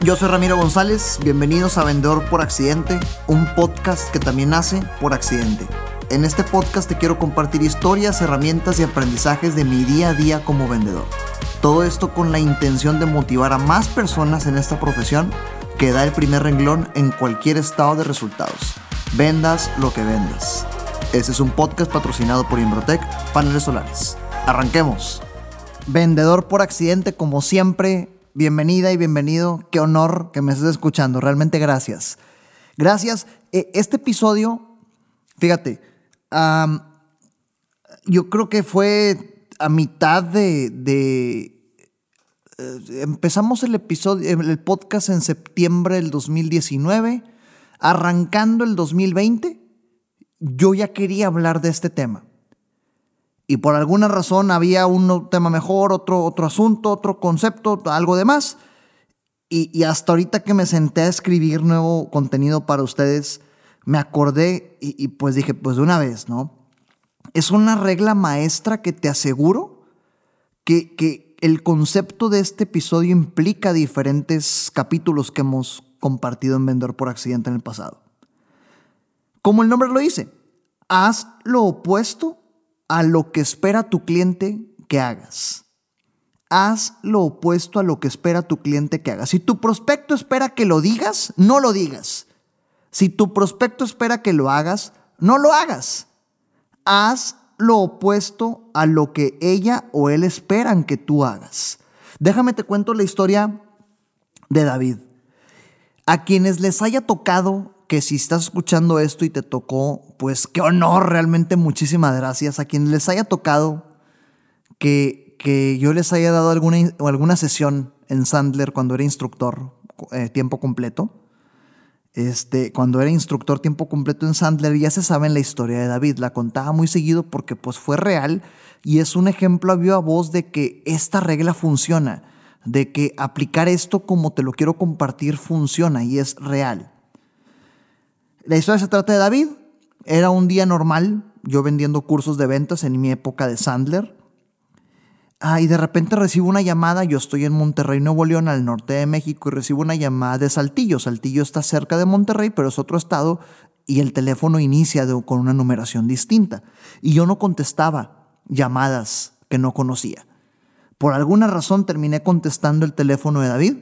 Yo soy Ramiro González, bienvenidos a Vendedor por Accidente, un podcast que también nace por accidente. En este podcast te quiero compartir historias, herramientas y aprendizajes de mi día a día como vendedor. Todo esto con la intención de motivar a más personas en esta profesión que da el primer renglón en cualquier estado de resultados. Vendas lo que vendas. Este es un podcast patrocinado por Imbrotec Paneles Solares. Arranquemos. Vendedor por accidente, como siempre, bienvenida y bienvenido. Qué honor que me estés escuchando. Realmente gracias. Gracias. Eh, este episodio, fíjate, yo creo que fue a mitad de... Eh, empezamos el episodio, el podcast en septiembre del 2019, arrancando el 2020, yo ya quería hablar de este tema y por alguna razón había un tema mejor, otro, otro asunto, otro concepto, algo de más. Y, hasta ahorita que me senté a escribir nuevo contenido para ustedes, me acordé y, y, pues dije, pues de una vez, ¿no? Es una regla maestra que te aseguro que, que el concepto de este episodio implica diferentes capítulos que hemos compartido en Vendedor por Accidente en el pasado. Como el nombre lo dice, haz lo opuesto a lo que espera tu cliente que hagas. Haz lo opuesto a lo que espera tu cliente que hagas. Si tu prospecto espera que lo digas, no lo digas. Si tu prospecto espera que lo hagas, no lo hagas. Haz lo opuesto a lo que ella o él esperan que tú hagas. Déjame te cuento la historia de David. A quienes les haya tocado que si estás escuchando esto y te tocó, pues qué honor, realmente muchísimas gracias. A quienes les haya tocado que, que yo les haya dado alguna, alguna sesión en Sandler cuando era instructor eh, tiempo completo. Este, cuando era instructor tiempo completo en Sandler, ya se sabe la historia de David. La contaba muy seguido porque pues fue real y es un ejemplo a viva voz de que esta regla funciona, de que aplicar esto como te lo quiero compartir funciona y es real. La historia se trata de David. Era un día normal, yo vendiendo cursos de ventas en mi época de Sandler. Ah, y de repente recibo una llamada, yo estoy en Monterrey, Nuevo León, al norte de México, y recibo una llamada de Saltillo. Saltillo está cerca de Monterrey, pero es otro estado, y el teléfono inicia con una numeración distinta. Y yo no contestaba llamadas que no conocía. Por alguna razón terminé contestando el teléfono de David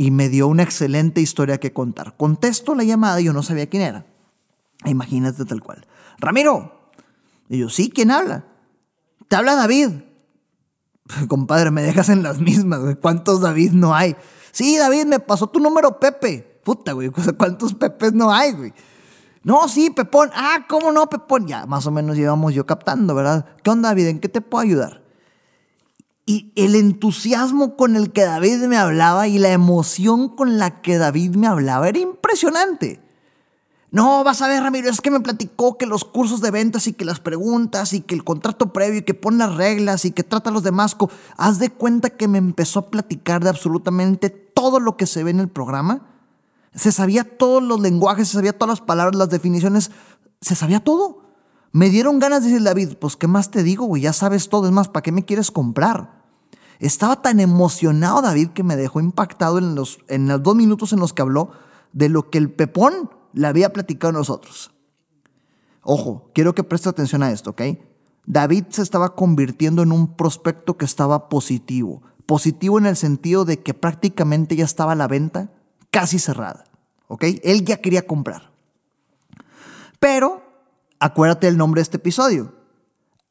y me dio una excelente historia que contar. Contesto la llamada y yo no sabía quién era. Imagínate tal cual. Ramiro. Y yo, sí, ¿quién habla? Te habla David. Compadre, me dejas en las mismas, ¿Cuántos David no hay? Sí, David, me pasó tu número Pepe. Puta, güey, ¿cuántos Pepes no hay, güey? No, sí, Pepón. Ah, ¿cómo no, Pepón? Ya, más o menos llevamos yo captando, ¿verdad? ¿Qué onda, David? ¿En qué te puedo ayudar? Y el entusiasmo con el que David me hablaba y la emoción con la que David me hablaba era impresionante. No, vas a ver, Ramiro, es que me platicó que los cursos de ventas y que las preguntas y que el contrato previo y que pone las reglas y que trata a los demás. Haz de cuenta que me empezó a platicar de absolutamente todo lo que se ve en el programa. Se sabía todos los lenguajes, se sabía todas las palabras, las definiciones, se sabía todo. Me dieron ganas de decir, David, pues, ¿qué más te digo, güey? Ya sabes todo, es más, ¿para qué me quieres comprar? Estaba tan emocionado David que me dejó impactado en los, en los dos minutos en los que habló de lo que el Pepón le había platicado a nosotros. Ojo, quiero que preste atención a esto, ¿ok? David se estaba convirtiendo en un prospecto que estaba positivo. Positivo en el sentido de que prácticamente ya estaba la venta casi cerrada, ¿ok? Él ya quería comprar. Pero, acuérdate el nombre de este episodio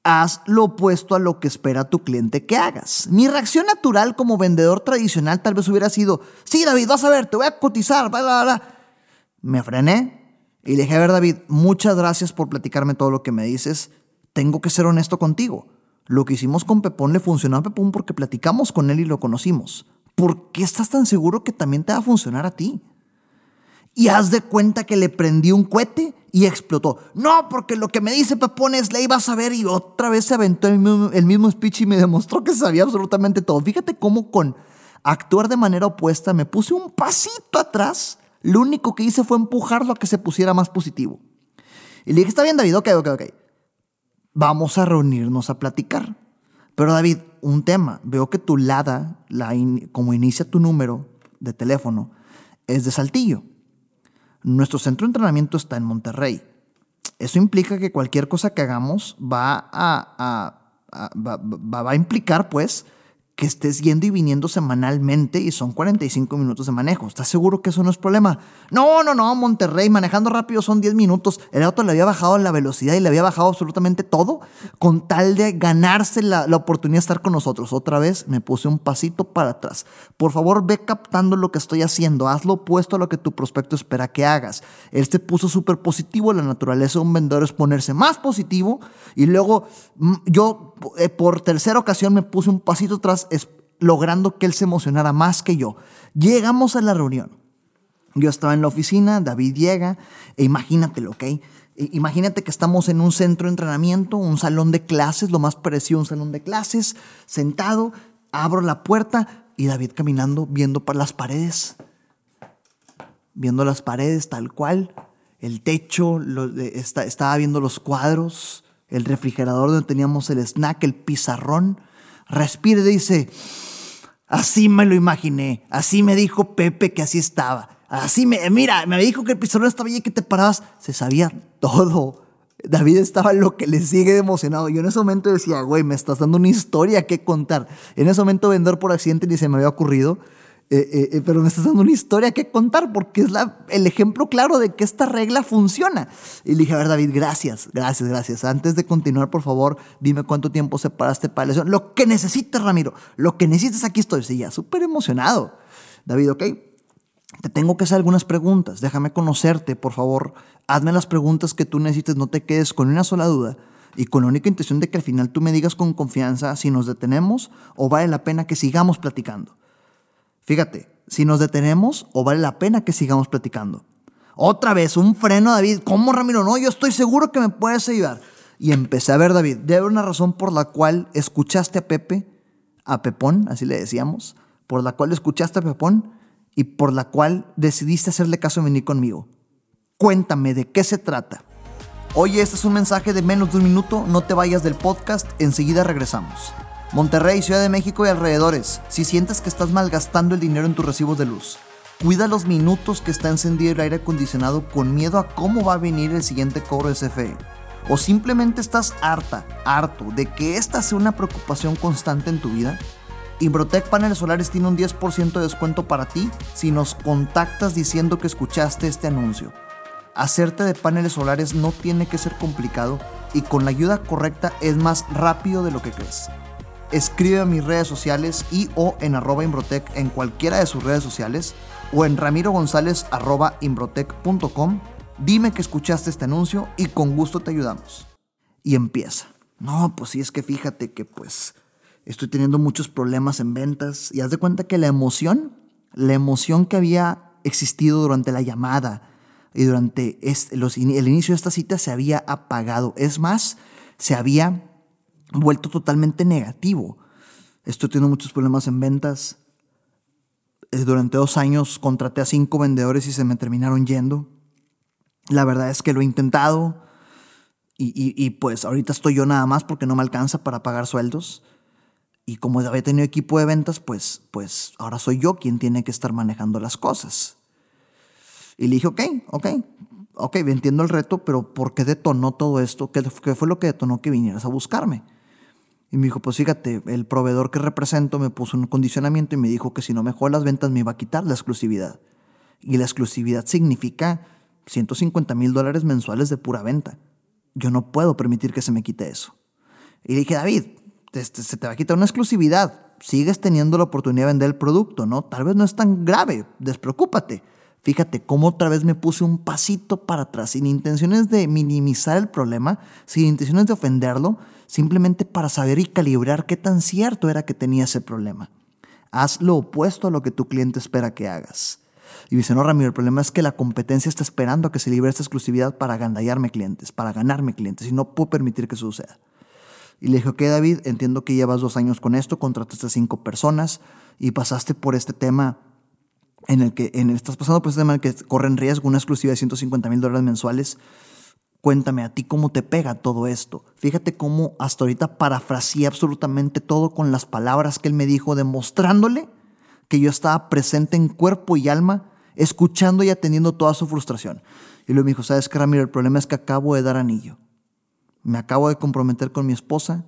haz lo opuesto a lo que espera tu cliente que hagas. Mi reacción natural como vendedor tradicional tal vez hubiera sido, sí, David, vas a ver, te voy a cotizar, bla, bla, bla. Me frené y le dije, a ver, David, muchas gracias por platicarme todo lo que me dices. Tengo que ser honesto contigo. Lo que hicimos con Pepón le funcionó a Pepón porque platicamos con él y lo conocimos. ¿Por qué estás tan seguro que también te va a funcionar a ti? Y haz de cuenta que le prendí un cohete y explotó. No, porque lo que me dice Pepón es la iba a saber y otra vez se aventó el mismo, speech y me demostró que sabía absolutamente todo. Fíjate cómo con actuar de manera opuesta me puse un pasito atrás. Lo único que hice fue empujarlo a que se pusiera más positivo. Y le dije, está bien David, ok, ok, ok. Vamos a reunirnos a platicar. Pero David, un tema. Veo que tu LADA, la como inicia tu número, de teléfono es de Saltillo. Nuestro centro de entrenamiento está en Monterrey. Eso implica que cualquier cosa que hagamos va a, va, a implicar, pues, que estés yendo y viniendo semanalmente y son 45 minutos de manejo. ¿Estás seguro que eso no es problema? No, no, no, Monterrey, manejando rápido son 10 minutos. El auto le había bajado la velocidad y le había bajado absolutamente todo con tal de ganarse la, la oportunidad de estar con nosotros. Otra vez me puse un pasito para atrás. Por favor, ve captando lo que estoy haciendo. Hazlo opuesto a lo que tu prospecto espera que hagas. Él se puso súper positivo. La naturaleza de un vendedor es ponerse más positivo y luego mm, yo eh, por tercera ocasión me puse un pasito atrás logrando que él se emocionara más que yo. Llegamos a la reunión. Yo estaba en la oficina, David llega, e ¿ok? E imagínate que estamos en un centro de entrenamiento, un salón de clases, lo más parecido a un salón de clases, sentado, abro la puerta y David caminando, viendo por las paredes, viendo las paredes tal cual, el techo, estaba viendo los cuadros, el refrigerador donde teníamos el snack, el pizarrón, respira y dice, Así me lo imaginé. Así me dijo Pepe que así estaba. Así me, mira, me dijo que el pizarrón estaba allí que te parabas. Se sabía todo. David estaba lo que le sigue emocionado. Yo en ese momento decía, güey, me estás dando una historia que contar. En ese momento vender por accidente ni se me había ocurrido. Eh, eh, eh, pero me estás dando una historia que contar porque es el ejemplo claro de que esta regla funciona. Y le dije, a ver, David, gracias, gracias, gracias. Antes de continuar, por favor, dime cuánto tiempo separaste para la lesión. Lo que necesites, Ramiro, lo que necesites, aquí estoy. Sí, ya, súper emocionado. David, ok, te tengo que hacer algunas preguntas. Déjame conocerte, por favor. Hazme las preguntas que tú necesites, no te quedes con una sola duda y con la única intención de que al final tú me digas con confianza si nos detenemos o vale la pena que sigamos platicando. Fíjate, si nos detenemos o vale la pena que sigamos platicando. Otra vez, un freno, David. ¿Cómo, Ramiro? No, yo estoy seguro que me puedes ayudar. Y empecé a ver, David, debe haber una razón por la cual escuchaste a Pepe, a Pepón, así le decíamos, por la cual escuchaste a Pepón y por la cual decidiste hacerle caso a venir conmigo. Cuéntame de qué se trata. Oye, este es un mensaje de menos de un minuto, no te vayas del podcast, enseguida regresamos. Monterrey, Ciudad de México y alrededores, si sientes que estás malgastando el dinero en tus recibos de luz, cuida los minutos que está encendido el aire acondicionado con miedo a cómo va a venir el siguiente cobro de CFE. O simplemente estás harta, harto de que esta sea una preocupación constante en tu vida. Imbrotec Paneles Solares tiene un 10% de descuento para ti si nos contactas diciendo que escuchaste este anuncio. Hacerte de paneles solares no tiene que ser complicado y con la ayuda correcta es más rápido de lo que crees escribe a mis redes sociales y o en arroba Imbrotec en cualquiera de sus redes sociales o en ramiro gonzález arroba imbrotec.com. Dime que escuchaste este anuncio y con gusto te ayudamos. Y empieza. No, pues sí, es que fíjate que pues estoy teniendo muchos problemas en ventas y haz de cuenta que la emoción, la emoción que había existido durante la llamada y durante los, el inicio de esta cita se había apagado. Es más, se había vuelto totalmente negativo. Estoy teniendo muchos problemas en ventas. Eh, durante dos años contraté a cinco vendedores y se me terminaron yendo. La verdad es que lo he intentado y, pues ahorita estoy yo nada más porque no me alcanza para pagar sueldos. Y como había tenido equipo de ventas, pues, pues ahora soy yo quien tiene que estar manejando las cosas. Y le dije, ok, ok, ok, entiendo el reto, pero ¿por qué detonó todo esto? ¿Qué, qué fue lo que detonó que vinieras a buscarme? Y me dijo, pues fíjate, el proveedor que represento me puso un condicionamiento y me dijo que si no mejora las ventas me iba a quitar la exclusividad. Y la exclusividad significa 150 mil dólares mensuales de pura venta. Yo no puedo permitir que se me quite eso. Y le dije, David, este, se te va a quitar una exclusividad. Sigues teniendo la oportunidad de vender el producto, ¿no? Tal vez no es tan grave, despreocúpate. Fíjate cómo otra vez me puse un pasito para atrás, sin intenciones de minimizar el problema, sin intenciones de ofenderlo, simplemente para saber y calibrar qué tan cierto era que tenía ese problema. Haz lo opuesto a lo que tu cliente espera que hagas. Y dice, no, Ramiro, el problema es que la competencia está esperando a que se libre esta exclusividad para agandallarme clientes, para ganarme clientes, y no puedo permitir que eso suceda. Y le dije, ok, David, entiendo que llevas dos años con esto, contrataste a cinco personas y pasaste por este tema en el que en, estás pasando por este tema en el que corren riesgo una exclusiva de 150 mil dólares mensuales. Cuéntame a ti cómo te pega todo esto. Fíjate cómo hasta ahorita parafraseé absolutamente todo con las palabras que él me dijo, demostrándole que yo estaba presente en cuerpo y alma, escuchando y atendiendo toda su frustración. Y luego me dijo, ¿sabes qué, Ramiro? El problema es que acabo de dar anillo. Me acabo de comprometer con mi esposa,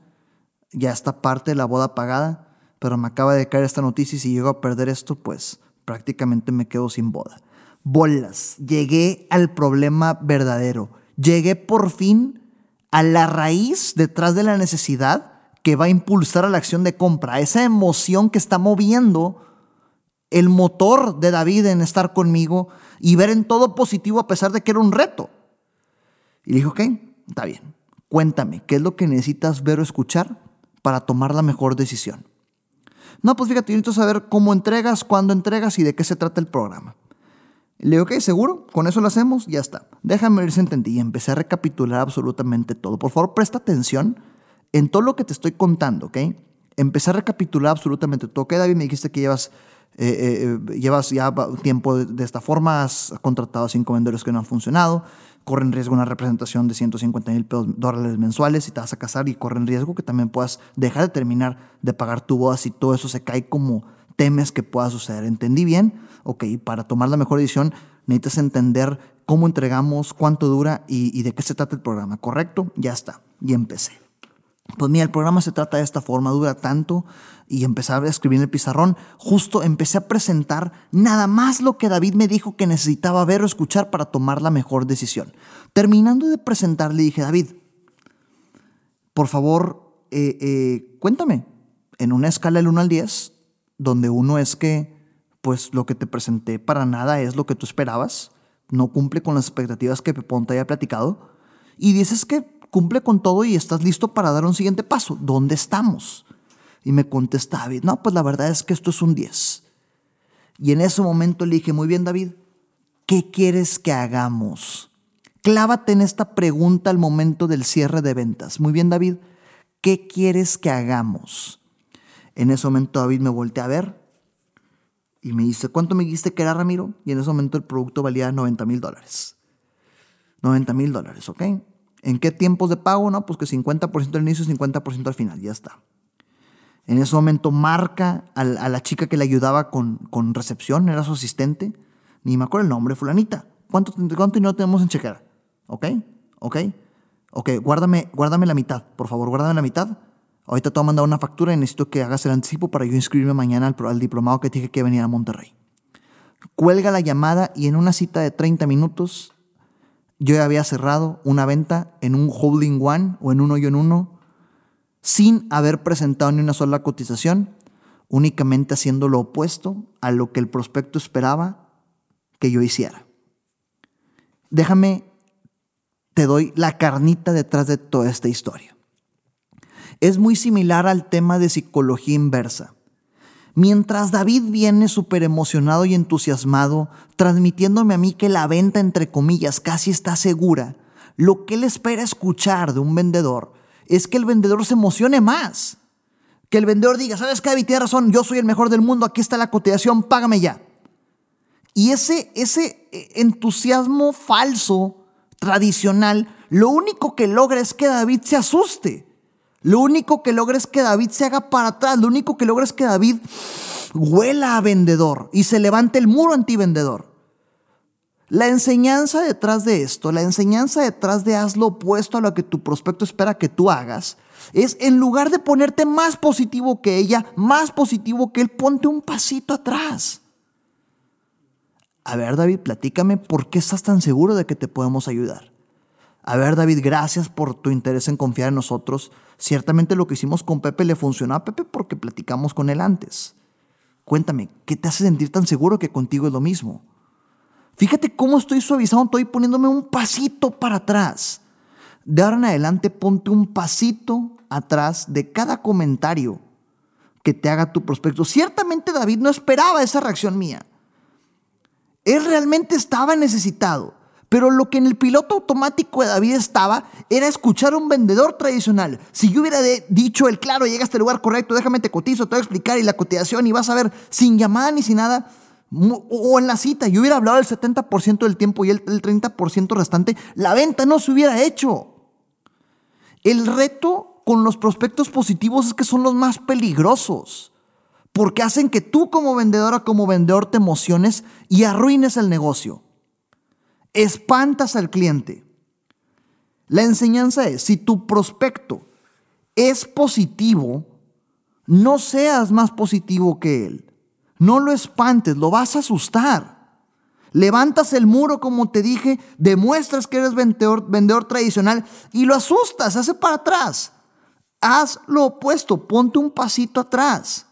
ya está parte de la boda pagada, pero me acaba de caer esta noticia y si llego a perder esto, pues prácticamente me quedo sin boda. Bolas, llegué al problema verdadero. Llegué por fin a la raíz detrás de la necesidad que va a impulsar a la acción de compra, esa emoción que está moviendo el motor de David en estar conmigo y ver en todo positivo a pesar de que era un reto. Y dijo, ok, está bien, cuéntame, ¿qué es lo que necesitas ver o escuchar para tomar la mejor decisión? No, pues fíjate, yo necesito saber cómo entregas, cuándo entregas y de qué se trata el programa. Le digo, ok, seguro, con eso lo hacemos, ya está. Déjame ver si entendí. Y empecé a recapitular absolutamente todo. Por favor, presta atención en todo lo que te estoy contando, ¿ok? Empecé a recapitular absolutamente todo. Ok, David, me dijiste que llevas, eh, eh, llevas ya tiempo de, esta forma, has contratado cinco vendedores que no han funcionado, corren riesgo una representación de 150 mil dólares mensuales si te vas a casar y corren riesgo que también puedas dejar de terminar de pagar tu boda si todo eso se cae como temes que pueda suceder. ¿Entendí bien? Ok, para tomar la mejor decisión necesitas entender cómo entregamos, cuánto dura y, y de qué se trata el programa, ¿correcto? Ya está. Y empecé. Pues mira, el programa se trata de esta forma, dura tanto y empecé a escribir en el pizarrón. Justo empecé a presentar nada más lo que David me dijo que necesitaba ver o escuchar para tomar la mejor decisión. Terminando de presentar, le dije, David, por favor, eh, eh, cuéntame, en una escala del 1 al 10, donde uno es que, pues lo que te presenté para nada es lo que tú esperabas, no cumple con las expectativas que Pepón te haya platicado, y dices que cumple con todo y estás listo para dar un siguiente paso. ¿Dónde estamos? Y me contesta David, no, pues la verdad es que esto es un 10. Y en ese momento le dije, muy bien David, ¿qué quieres que hagamos? Clávate en esta pregunta al momento del cierre de ventas. Muy bien David, ¿qué quieres que hagamos? En ese momento David me voltea a ver y me dice, ¿cuánto me dijiste que era Ramiro? Y en ese momento el producto valía 90 mil dólares. 90 mil dólares, ¿ok? ¿En qué tiempos de pago? No, pues que 50% al inicio y 50% al final, ya está. En ese momento marca a, la chica que le ayudaba con, recepción, era su asistente, ni me acuerdo el nombre, fulanita. ¿Cuánto, cuánto dinero tenemos en chequera? ¿Ok? ¿Ok? Ok, guárdame, guárdame la mitad, por favor, guárdame la mitad. Ahorita te voy a mandar una factura y necesito que hagas el anticipo para yo inscribirme mañana al, diplomado que dije que venía a Monterrey. Cuelga la llamada y en una cita de 30 minutos yo había cerrado una venta en un holding one o en un hoyo en uno sin haber presentado ni una sola cotización, únicamente haciendo lo opuesto a lo que el prospecto esperaba que yo hiciera. Déjame, te doy la carnita detrás de toda esta historia. Es muy similar al tema de psicología inversa. Mientras David viene súper emocionado y entusiasmado, transmitiéndome a mí que la venta, entre comillas, casi está segura, lo que él espera escuchar de un vendedor es que el vendedor se emocione más. Que el vendedor diga, ¿sabes qué, David? Tienes razón, yo soy el mejor del mundo, aquí está la cotización, págame ya. Y ese, ese eh, entusiasmo falso, tradicional, lo único que logra es que David se asuste. Lo único que logra es que David se haga para atrás. Lo único que logra es que David huela a vendedor y se levante el muro anti-vendedor. La enseñanza detrás de esto, la enseñanza detrás de haz lo opuesto a lo que tu prospecto espera que tú hagas, es en lugar de ponerte más positivo que ella, más positivo que él, ponte un pasito atrás. A ver, David, platícame por qué estás tan seguro de que te podemos ayudar. A ver, David, gracias por tu interés en confiar en nosotros. Ciertamente lo que hicimos con Pepe le funcionó a Pepe porque platicamos con él antes. Cuéntame, ¿qué te hace sentir tan seguro que contigo es lo mismo? Fíjate cómo estoy suavizando, estoy poniéndome un pasito para atrás. De ahora en adelante ponte un pasito atrás de cada comentario que te haga tu prospecto. Ciertamente David no esperaba esa reacción mía. Él realmente estaba necesitado. Pero lo que en el piloto automático de David estaba era escuchar a un vendedor tradicional. Si yo hubiera dicho el claro, llega a este lugar correcto, déjame te cotizo, te voy a explicar y la cotización y vas a ver sin llamada ni sin nada, o en la cita, yo hubiera hablado el 70% del tiempo y el, el 30% restante, la venta no se hubiera hecho. El reto con los prospectos positivos es que son los más peligrosos. porque hacen que tú como vendedora, como vendedor te emociones y arruines el negocio. Espantas al cliente. La enseñanza es, si tu prospecto es positivo, no seas más positivo que él. No lo espantes, lo vas a asustar. Levantas el muro, como te dije, demuestras que eres vendedor, tradicional y lo asustas, hace para atrás. Haz lo opuesto, ponte un pasito atrás.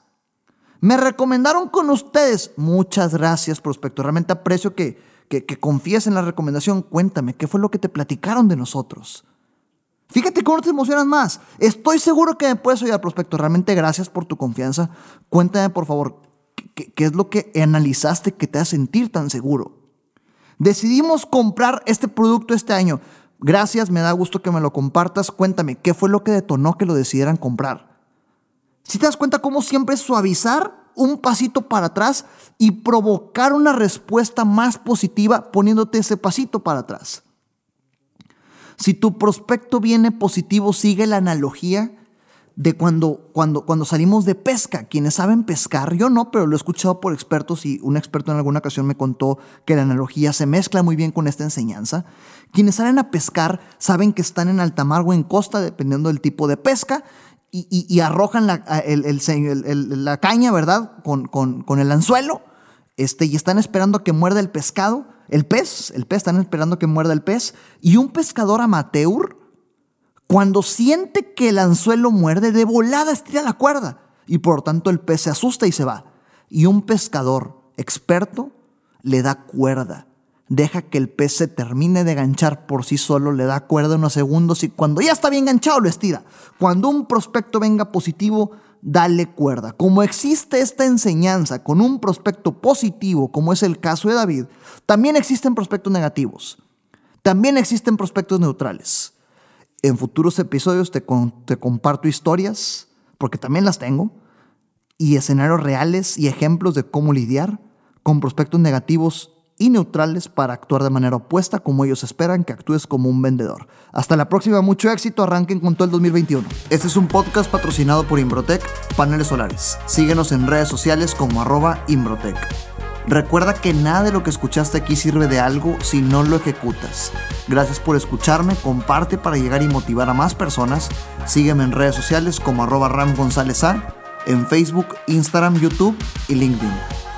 Me recomendaron con ustedes. Muchas gracias, prospecto. Realmente aprecio que, que, confíes en la recomendación. Cuéntame, ¿qué fue lo que te platicaron de nosotros? Fíjate cómo te emocionas más. Estoy seguro que me puedes al prospecto. Realmente gracias por tu confianza. Cuéntame, por favor, ¿qué, qué es lo que analizaste que te hace sentir tan seguro? Decidimos comprar este producto este año. Gracias, me da gusto que me lo compartas. Cuéntame, ¿qué fue lo que detonó que lo decidieran comprar? Si te das cuenta cómo siempre suavizar un pasito para atrás y provocar una respuesta más positiva poniéndote ese pasito para atrás. Si tu prospecto viene positivo, sigue la analogía de cuando, cuando, cuando salimos de pesca. Quienes saben pescar, yo no, pero lo he escuchado por expertos y un experto en alguna ocasión me contó que la analogía se mezcla muy bien con esta enseñanza. Quienes salen a pescar saben que están en alta mar o en costa, dependiendo del tipo de pesca, y, arrojan la, la, caña, ¿verdad? Con, el anzuelo, este, y están esperando que muerda el pescado, el pez, el pez, están esperando que muerda el pez, y un pescador amateur cuando siente que el anzuelo muerde, de volada estira la cuerda y por tanto el pez se asusta y se va. Y un pescador experto le da cuerda. Deja que el pez se termine de ganchar por sí solo, le da cuerda unos segundos y cuando ya está bien ganchado lo estira. Cuando un prospecto venga positivo, dale cuerda. Como existe esta enseñanza con un prospecto positivo, como es el caso de David, también existen prospectos negativos. También existen prospectos neutrales. En futuros episodios te, te comparto historias, porque también las tengo, y escenarios reales y ejemplos de cómo lidiar con prospectos negativos y neutrales para actuar de manera opuesta como ellos esperan que actúes como un vendedor. Hasta la próxima, mucho éxito, arranquen con todo el 2021. Este es un podcast patrocinado por Imbrotec Paneles Solares. Síguenos en redes sociales como arroba Imbrotec. Recuerda que nada de lo que escuchaste aquí sirve de algo si no lo ejecutas. Gracias por escucharme, comparte para llegar y motivar a más personas. Sígueme en redes sociales como arroba Ram González A, en Facebook, Instagram, YouTube y LinkedIn.